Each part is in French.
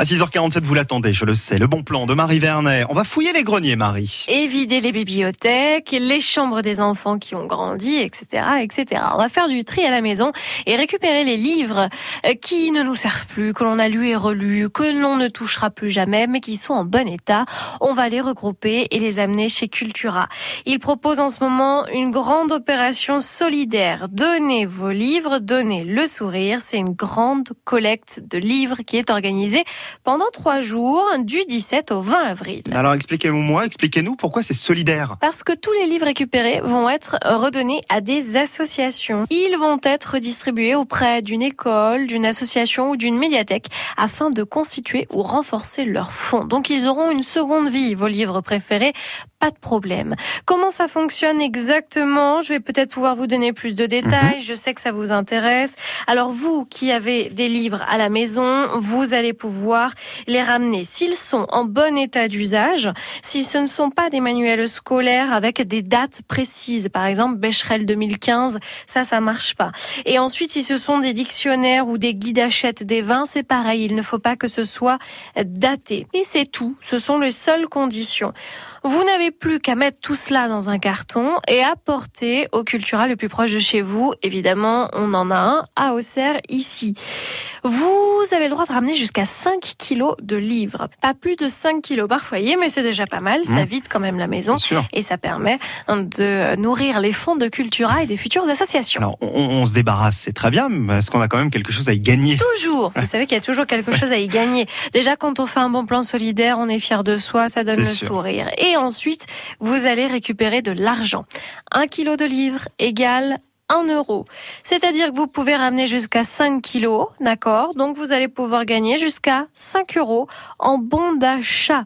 À 6h47, vous l'attendez, je le sais. Le bon plan de Marie Vernet. On va fouiller les greniers, Marie. Et vider les bibliothèques, les chambres des enfants qui ont grandi, etc., etc. On va faire du tri à la maison et récupérer les livres euh, qui ne nous servent plus, que l'on a lu et relu, que l'on ne touchera plus jamais, mais qui sont en bon état. On va les regrouper et les amener chez Cultura. Il propose en ce moment une grande opération solidaire. Donnez vos livres, donnez le sourire. C'est une grande collecte de livres qui est organisée pendant trois jours, du 17 au 20 avril. Alors expliquez-moi, expliquez-nous pourquoi c'est solidaire. Parce que tous les livres récupérés vont être redonnés à des associations. Ils vont être distribués auprès d'une école, d'une association ou d'une médiathèque afin de constituer ou renforcer leurs fonds. Donc ils auront une seconde vie, vos livres préférés, pas de problème. Comment ça fonctionne exactement? Je vais peut-être pouvoir vous donner plus de détails. Je sais que ça vous intéresse. Alors vous qui avez des livres à la maison, vous allez pouvoir les ramener s'ils sont en bon état d'usage, si ce ne sont pas des manuels scolaires avec des dates précises, par exemple Becherel 2015, ça ça marche pas. Et ensuite si ce sont des dictionnaires ou des guides achète des vins, c'est pareil, il ne faut pas que ce soit daté. Et c'est tout, ce sont les seules conditions. Vous n'avez plus qu'à mettre tout cela dans un carton et apporter au Cultura le plus proche de chez vous. Évidemment, on en a un à Auxerre ici. Vous avez le droit de ramener jusqu'à 5 kilos de livres. Pas plus de 5 kilos par foyer, mais c'est déjà pas mal. Ça Mmh. vide quand même la maison. Bien sûr. Et ça permet de nourrir les fonds de Cultura et des futures associations. Alors, on, on se débarrasse, c'est très bien, mais est-ce qu'on a quand même quelque chose à y gagner? Toujours. Vous savez qu'il y a toujours quelque chose à y gagner. Déjà, quand on fait un bon plan solidaire, on est fier de soi, ça donne le sûr. sourire. Et ensuite, vous allez récupérer de l'argent. Un kilo de livres égale 1 euro. C'est-à-dire que vous pouvez ramener jusqu'à 5 kilos, d'accord? Donc vous allez pouvoir gagner jusqu'à 5 euros en bon d'achat.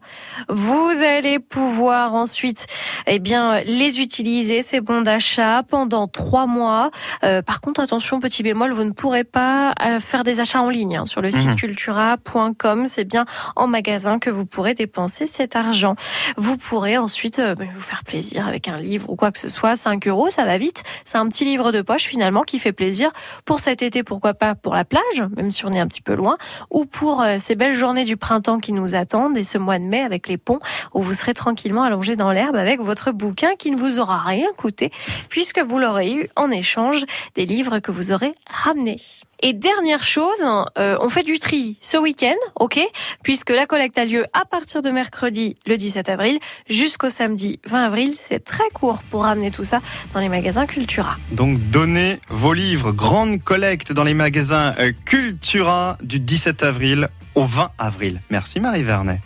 Vous allez pouvoir ensuite, eh bien, les utiliser, ces bons d'achat, pendant 3 mois. Euh, par contre, attention, petit bémol, vous ne pourrez pas euh, faire des achats en ligne hein, sur le site Mhm. cultura.com. C'est bien en magasin que vous pourrez dépenser cet argent. Vous pourrez ensuite euh, vous faire plaisir avec un livre ou quoi que ce soit. 5 euros, ça va vite. C'est un petit livre de poche finalement qui fait plaisir pour cet été, pourquoi pas pour la plage, même si on est un petit peu loin, ou pour euh, ces belles journées du printemps qui nous attendent et ce mois de mai avec les ponts où vous serez tranquillement allongé dans l'herbe avec votre bouquin qui ne vous aura rien coûté puisque vous l'aurez eu en échange des livres que vous aurez ramenés. Et dernière chose, euh, on fait du tri ce week-end, ok Puisque la collecte a lieu à partir de mercredi le 17 avril jusqu'au samedi 20 avril. C'est très court pour ramener tout ça dans les magasins Cultura. Donc, donnez vos livres. Grande collecte dans les magasins euh, Cultura du 17 avril au 20 avril. Merci Marie Vernet.